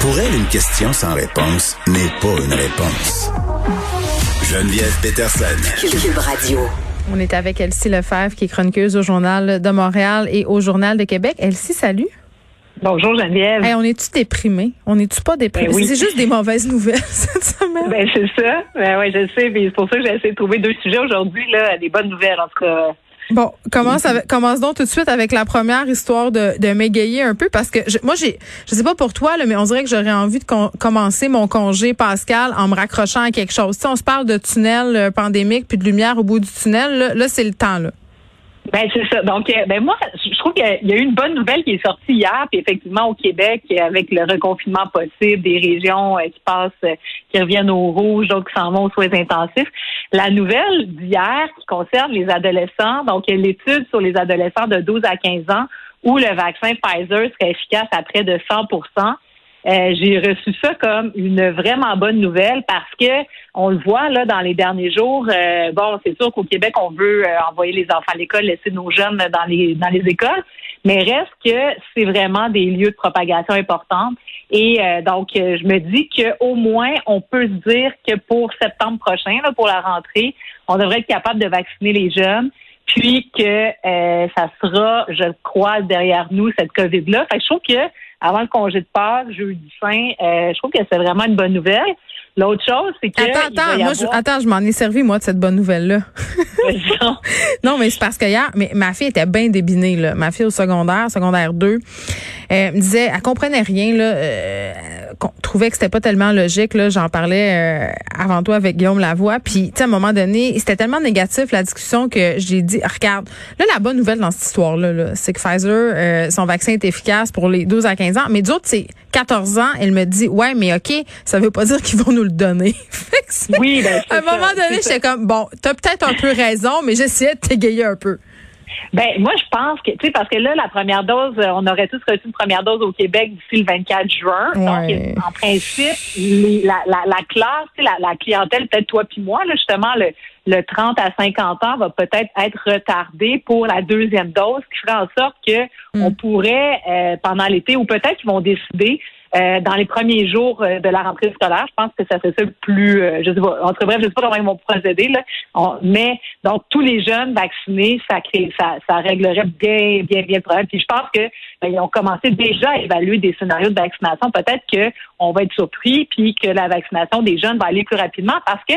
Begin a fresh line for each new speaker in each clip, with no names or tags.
Pour elle, une question sans réponse n'est pas une réponse. Geneviève Peterson.
Cube Radio.
On est avec Elsie Lefebvre, qui est chroniqueuse au Journal de Montréal et au Journal de Québec. Elsie, salut.
Bonjour Geneviève.
Hey, on est-tu déprimé? On n'est-tu pas déprimé?
Ben oui.
C'est juste des mauvaises nouvelles cette semaine.
Ben c'est ça. Ben ouais, je sais. C'est pour ça que j'ai essayé de trouver deux sujets aujourd'hui là, des bonnes nouvelles en tout cas.
Bon, commence, avec, commence donc tout de suite avec la première histoire de, de m'égayer un peu parce que je, moi, j'ai, je sais pas pour toi, là, mais on dirait que j'aurais envie de commencer mon congé pascal en me raccrochant à quelque chose. Sais, on se parle de tunnel euh, pandémique puis de lumière au bout du tunnel. Là, là c'est le temps. Là.
Ben c'est ça. Donc euh, ben moi, je trouve qu'il y a- eu une bonne nouvelle qui est sortie hier, puis effectivement au Québec, avec le reconfinement possible, des régions euh, qui passent, euh, qui reviennent au rouge, d'autres qui s'en vont aux soins intensifs. La nouvelle d'hier qui concerne les adolescents, donc l'étude sur les adolescents de 12 à 15 ans où le vaccin Pfizer serait efficace à près de 100 euh, j'ai reçu ça comme une vraiment bonne nouvelle parce que on le voit là dans les derniers jours. euh, bon, c'est sûr qu'au Québec, on veut euh, envoyer les enfants à l'école, laisser nos jeunes dans les dans les écoles, mais reste que c'est vraiment des lieux de propagation importants. Et euh, donc, euh, je me dis qu'au moins, on peut se dire que pour septembre prochain, là, pour la rentrée, on devrait être capable de vacciner les jeunes puis que euh, ça sera, je crois, derrière nous, cette COVID-là. Fait que je trouve que avant le congé de Pâques, jeudi fin, euh, je trouve que c'est vraiment une bonne nouvelle. L'autre chose, c'est que...
Attends, attends, moi, je, attends, je m'en ai servi, moi, de cette bonne nouvelle-là. Non, mais c'est parce que hier, mais ma fille était bien débinée, là. Ma fille au secondaire, secondaire 2, euh, me disait, elle comprenait rien, là. Euh, qu'on trouvait que c'était pas tellement logique, là. J'en parlais euh, avant toi avec Guillaume Lavoie. Puis, tu sais, à un moment donné, c'était tellement négatif, la discussion, que j'ai dit, regarde, là, la bonne nouvelle dans cette histoire-là, là, c'est que Pfizer, euh, son vaccin est efficace pour les 12 à 15 ans. Mais d'autres, c'est 14 ans. Elle me dit, ouais, mais OK, ça veut pas dire qu'ils vont nous le donner.
Oui, ben,
à un
ça,
moment donné, j'étais comme, bon, t'as peut-être un peu raison, mais j'essayais de t'égayer un peu.
Ben, moi, je pense que, tu sais, parce que là, la première dose, euh, on aurait tous reçu une première dose au Québec d'ici le 24 juin.
Ouais.
Donc, en principe, les- la, la, la classe, la, la clientèle, peut-être toi puis moi, là, justement, le, le 30 à 50 ans va peut-être être retardé pour la deuxième dose, ce qui ferait en sorte que
Mm.
on pourrait, euh, pendant l'été, ou peut-être qu'ils vont décider euh, dans les premiers jours euh, de la rentrée scolaire, je pense que ça serait ça le plus, euh, je sais pas, en tout cas, bref, je sais pas comment ils vont procéder, là. Mais, donc, tous les jeunes vaccinés, ça crée, ça, ça réglerait bien, bien, bien le problème. Puis je pense que, ben, ont commencé déjà à évaluer des scénarios de vaccination. Peut-être que on va être surpris, puis que la vaccination des jeunes va aller plus rapidement parce que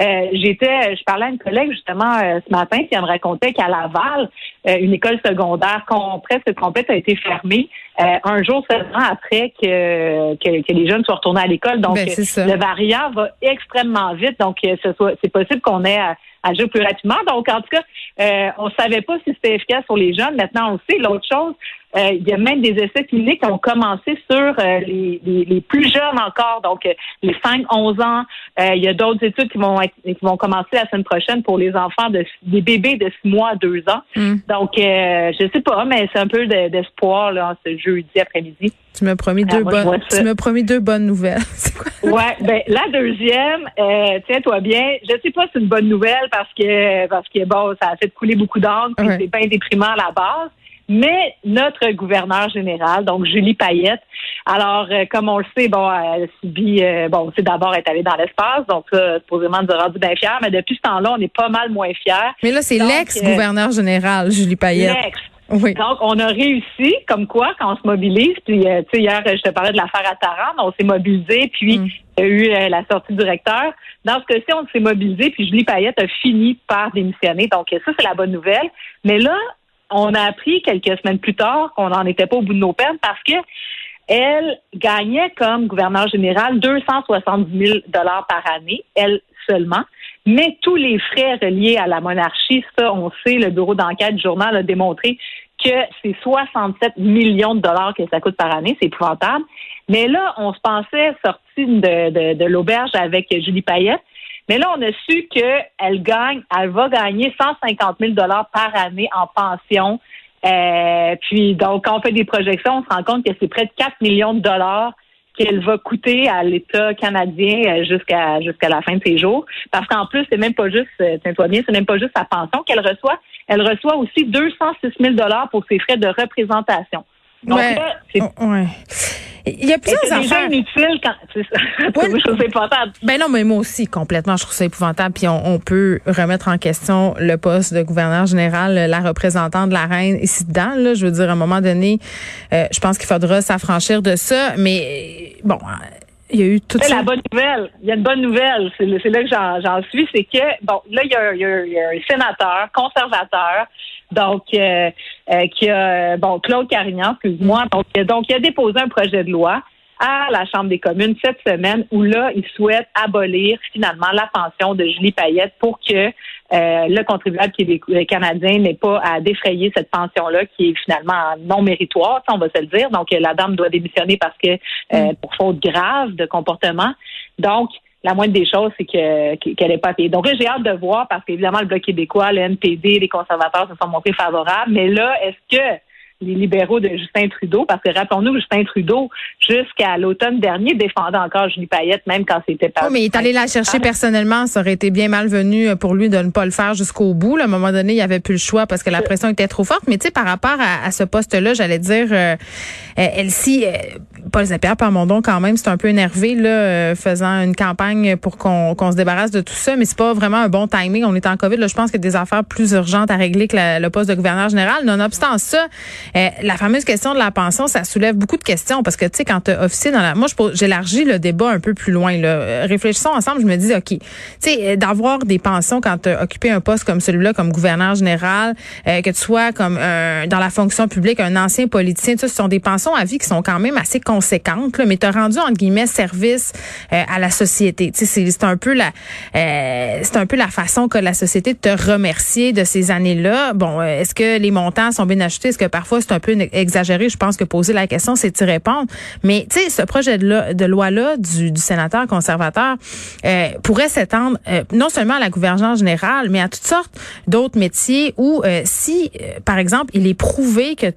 euh, j'étais, je parlais à une collègue justement euh, ce matin, elle me racontait qu'à Laval, une école secondaire com- presque complète a été fermée euh, un jour seulement après que, que, que les jeunes soient retournés à l'école. Donc,
Ben,
le variant va extrêmement vite. Donc, euh, c'est possible qu'on ait à agir plus rapidement. Donc, en tout cas, euh, on savait pas si c'était efficace sur les jeunes. Maintenant, on le sait. L'autre chose, euh, il y a même des essais cliniques qui ont commencé sur euh, les, les, les plus jeunes encore, donc euh, les 5-11 ans. Euh, il y a d'autres études qui vont être, qui vont commencer la semaine prochaine pour les enfants de des bébés de 6 mois à 2 ans.
Mm.
Donc, euh, je sais pas, mais c'est un peu de- d'espoir là, ce jeudi après-midi.
Tu m'as promis deux
moi,
bonnes. Tu m'as promis deux bonnes nouvelles. Quoi?
Ouais, ben la deuxième, euh, tiens-toi bien. Je sais pas si c'est une bonne nouvelle parce que parce que bon, ça a fait couler beaucoup d'encre,
Ouais.
c'est bien déprimant à la base. Mais notre gouverneur général, donc Julie Payette, alors euh, comme on le sait, bon, elle subit, euh, bon, c'est d'abord être allée dans l'espace, donc ça, supposément nous a rendu bien fiers, mais depuis ce temps-là, on est pas mal moins fiers.
Mais là, c'est l'ex-gouverneur général, Julie Payette.
L'ex.
Oui.
Donc, on a réussi, comme quoi, quand on se mobilise, puis, euh, tu sais, hier, je te parlais de l'affaire à Tarente, on s'est mobilisé, puis
Mm.
il y a eu euh, la sortie du recteur. Dans ce cas-ci, on s'est mobilisé, puis Julie Payette a fini par démissionner. Donc, ça, c'est la bonne nouvelle. Mais là, on a appris quelques semaines plus tard qu'on n'en était pas au bout de nos peines parce que elle gagnait comme gouverneur général 270 000 dollars par année, elle seulement. Mais tous les frais reliés à la monarchie, ça, on sait, le bureau d'enquête du journal a démontré que c'est 67 millions de dollars que ça coûte par année. C'est épouvantable. Mais là, on se pensait sorti de, l'auberge avec Julie Payette. Mais là, on a su qu'elle gagne, elle va gagner 150 000 dollars par année en pension. Euh, puis, donc, quand on fait des projections, on se rend compte que c'est près de 4 millions de dollars qu'elle va coûter à l'État canadien euh, jusqu'à jusqu'à la fin de ses jours. Parce qu'en plus, c'est même pas juste, euh, tiens-toi bien, c'est même pas juste sa pension qu'elle reçoit. Elle reçoit aussi 206 000 dollars pour ses frais de représentation. Donc
Ouais.
là, c'est
Oh, ouais. Il y a plusieurs
c'est déjà inutile quand c'est ça. je trouve ça épouvantable.
Ben non, mais moi aussi complètement, je trouve ça épouvantable. Puis on, peut remettre en question le poste de gouverneur général, la représentante de la reine ici dedans. Là, je veux dire, à un moment donné, euh, je pense qu'il faudra s'affranchir de ça. Mais bon. Il y a eu toute
la bonne nouvelle. Il y a une bonne nouvelle. C'est là que j'en suis. C'est que, bon, là, il y, a, il y a un sénateur conservateur donc euh, euh, qui a bon Claude Carignan, excuse-moi, donc, donc il a déposé un projet de loi à la Chambre des communes cette semaine où là, il souhaite abolir finalement la pension de Julie Payette pour que euh, le contribuable qui est canadien n'ait pas à défrayer cette pension-là qui est finalement non méritoire, on va se le dire. Donc, la dame doit démissionner parce que mm. pour faute grave de comportement. Donc, la moindre des choses, c'est que qu'elle n'est pas payée. Donc j'ai hâte de voir parce qu'évidemment, le Bloc québécois, le NPD, les conservateurs se sont montrés favorables. Mais là, est-ce que les libéraux de Justin Trudeau, parce que rappelons-nous, Justin Trudeau, jusqu'à l'automne dernier, défendait encore Julie Payette, même quand c'était pas.
Oui, mais il est allé la chercher personnellement. Ça aurait été bien malvenu pour lui de ne pas le faire jusqu'au bout. À un moment donné, il n'y avait plus le choix parce que la pression était trop forte. Mais tu sais, par rapport à, ce poste-là, j'allais dire, euh, euh Elsie, euh, Paul Zapière Parmondon, quand même, c'est un peu énervé, là, euh, faisant une campagne pour qu'on se débarrasse de tout ça. Mais c'est pas vraiment un bon timing. On est en COVID. Là, je pense qu'il y a des affaires plus urgentes à régler que le poste de gouverneur général. Nonobstant ça, euh, la fameuse question de la pension, ça soulève beaucoup de questions parce que, tu sais, quand tu officier dans la... Moi, j'élargis le débat un peu plus loin. Là. Euh, réfléchissons ensemble, je me dis, OK, tu sais, euh, d'avoir des pensions quand tu occupé un poste comme celui-là, comme gouverneur général, que tu sois comme dans la fonction publique, un ancien politicien, tu ce sont des pensions à vie qui sont quand même assez conséquentes, là, mais tu as rendu, entre guillemets, service à la société. Tu sais, c'est un peu la c'est un peu la façon que la société te remercier de ces années-là. Bon, est-ce que les montants sont bien achetés? Est-ce que parfois c'est un peu exagéré. Je pense que poser la question, c'est y répondre. Mais tu sais, ce projet de, loi-là du, sénateur conservateur euh, pourrait s'étendre euh, non seulement à la gouvernance générale, mais à toutes sortes d'autres métiers où euh, si, par exemple, il est prouvé que,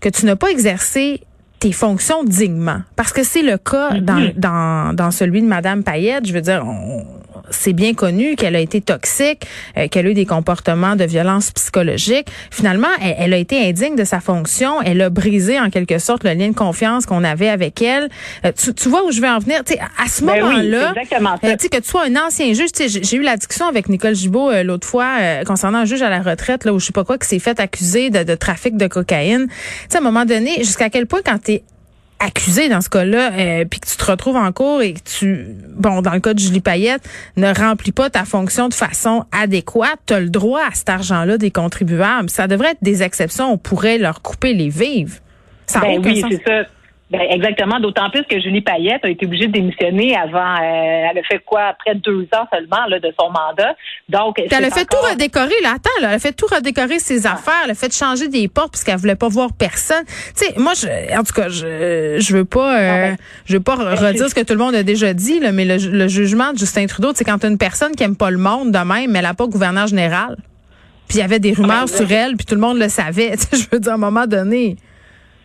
que tu n'as pas exercé tes fonctions dignement. Parce que c'est le cas mm-hmm. dans, dans, dans celui de Madame Payette. Je veux dire, on, c'est bien connu qu'elle a été toxique, euh, qu'elle a eu des comportements de violence psychologique. Finalement, elle, a été indigne de sa fonction. Elle a brisé en quelque sorte le lien de confiance qu'on avait avec elle. Euh, tu, vois où je veux en venir? à ce ben moment-là,
euh,
que tu sois un ancien juge, j'ai eu la discussion avec Nicole Gibault l'autre fois concernant un juge à la retraite, là, où je sais pas quoi, qui s'est fait accuser de, de trafic de cocaïne. sais, à un moment donné, jusqu'à quel point quand tu es accusé dans ce cas-là, euh, puis que tu te retrouves en cours et que tu, bon, dans le cas de Julie Payette, ne remplis pas ta fonction de façon adéquate, tu as le droit à cet argent-là des contribuables. Ça devrait être des exceptions. On pourrait leur couper les vives.
Ça ben oui, c'est ça. Ben, exactement, d'autant plus que Julie Payette a été obligée de démissionner avant. Euh, elle a fait quoi après deux ans seulement là, de son mandat. Donc,
elle a fait tout redécorer. Là, attends, elle a fait tout redécorer ses ah. affaires. Elle a fait changer des portes parce qu'elle voulait pas voir personne. Tu sais, moi, je, en tout cas, je, je veux pas, euh, ben, je veux pas ben, redire ce que tout le monde a déjà dit. Là, mais le, jugement de Justin Trudeau, c'est quand une personne qui aime pas le monde de même, mais elle a pas gouverneur général. Puis il y avait des rumeurs ah, sur elle, puis tout le monde le savait. je veux dire, à un moment donné.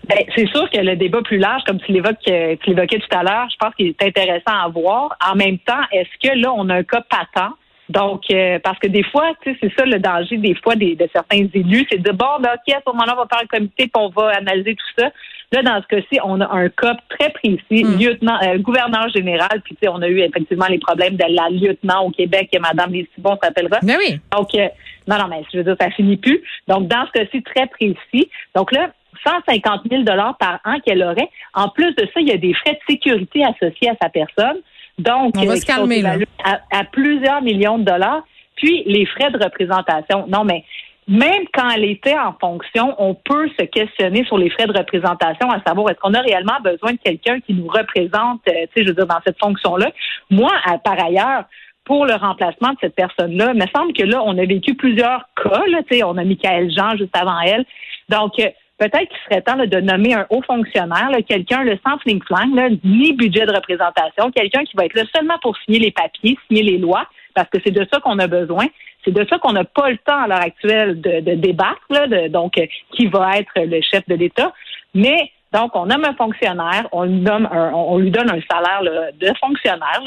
Ben, c'est sûr que le débat plus large, comme tu l'évoquais, tu l'évoquais tout à l'heure, je pense qu'il est intéressant à voir. En même temps, est-ce que là, on a un cas patent? Donc, euh, parce que des fois, tu sais, c'est ça le danger des fois des, de certains élus, c'est de bon, ben, ok, à ce moment-là, on va faire un comité, puis on va analyser tout ça. Là, dans ce cas-ci, on a un cas très précis, hmm. lieutenant, euh, gouverneur général, puis tu sais, on a eu effectivement les problèmes de la lieutenant au Québec, et Madame Lissibon s'appellera.
Ben oui.
Donc, euh, non, non, mais je veux dire, ça finit plus. Donc, dans ce cas-ci très précis, donc là, 150 000 par an qu'elle aurait. En plus de ça, il y a des frais de sécurité associés à sa personne. Donc,
on va se calmer,
À, plusieurs millions de dollars. Puis, les frais de représentation. Non, mais même quand elle était en fonction, on peut se questionner sur les frais de représentation, à savoir est-ce qu'on a réellement besoin de quelqu'un qui nous représente, euh, tu sais, je veux dire, dans cette fonction-là? Moi, par ailleurs, pour le remplacement de cette personne-là, il me semble que là, on a vécu plusieurs cas. Là, on a Michael Jean juste avant elle. Donc, euh, peut-être qu'il serait temps de nommer un haut fonctionnaire, quelqu'un le sans fling-flang, ni budget de représentation, quelqu'un qui va être là seulement pour signer les papiers, signer les lois, parce que c'est de ça qu'on a besoin. C'est de ça qu'on n'a pas le temps à l'heure actuelle de, de débattre, donc euh, qui va être le chef de l'État. Mais donc, on nomme un fonctionnaire, on lui, donne un, on lui donne un salaire de fonctionnaire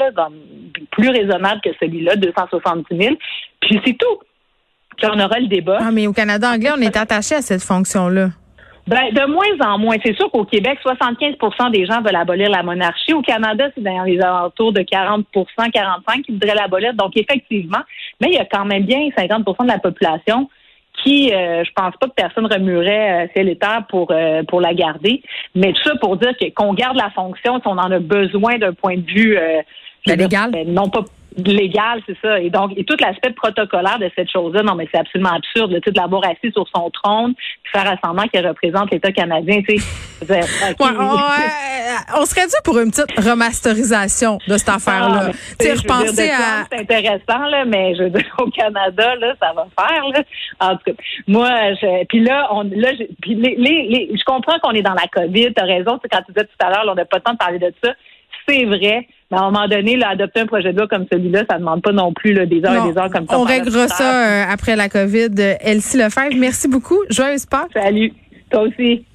plus raisonnable que celui-là, 270 000, puis c'est tout. Puis on aura le débat.
Ah, mais au Canada anglais, on est attaché à cette fonction-là.
Ben, de moins en moins. C'est sûr qu'au Québec, 75% des gens veulent abolir la monarchie. Au Canada, c'est dans les alentours de 40% 45 qui voudraient l'abolir. Donc, effectivement, mais il y a quand même bien 50% de la population qui, euh, je pense pas que personne remuerait euh, l'État pour euh, pour la garder. Mais tout ça pour dire qu'on garde la fonction si on en a besoin d'un point de vue euh,
légal.
Ben, non pas légal, c'est ça. Et donc, et tout l'aspect protocolaire de cette chose-là, non, mais c'est absolument absurde, le de l'avoir assis sur son trône, puis faire semblant qu'il représente l'État canadien, tu sais. ouais,
on serait dû pour une petite remasterisation de cette affaire-là. Ah, tu sais, repenser à...
C'est intéressant, là, mais je veux dire, au Canada, là, ça va faire, là. En tout cas, moi, je, puis là, on, là, je, puis les, les, je comprends qu'on est dans la COVID, t'as raison, c'est quand tu disais tout à l'heure, on n'a pas le temps de parler de ça. C'est vrai, à un moment donné, là, adopter un projet de loi comme celui-là, ça ne demande pas non plus des heures et des heures comme ça.
On réglera ça euh, après la COVID. Elsie Lefebvre, merci beaucoup. Joyeuse Pâques.
Salut. Toi aussi.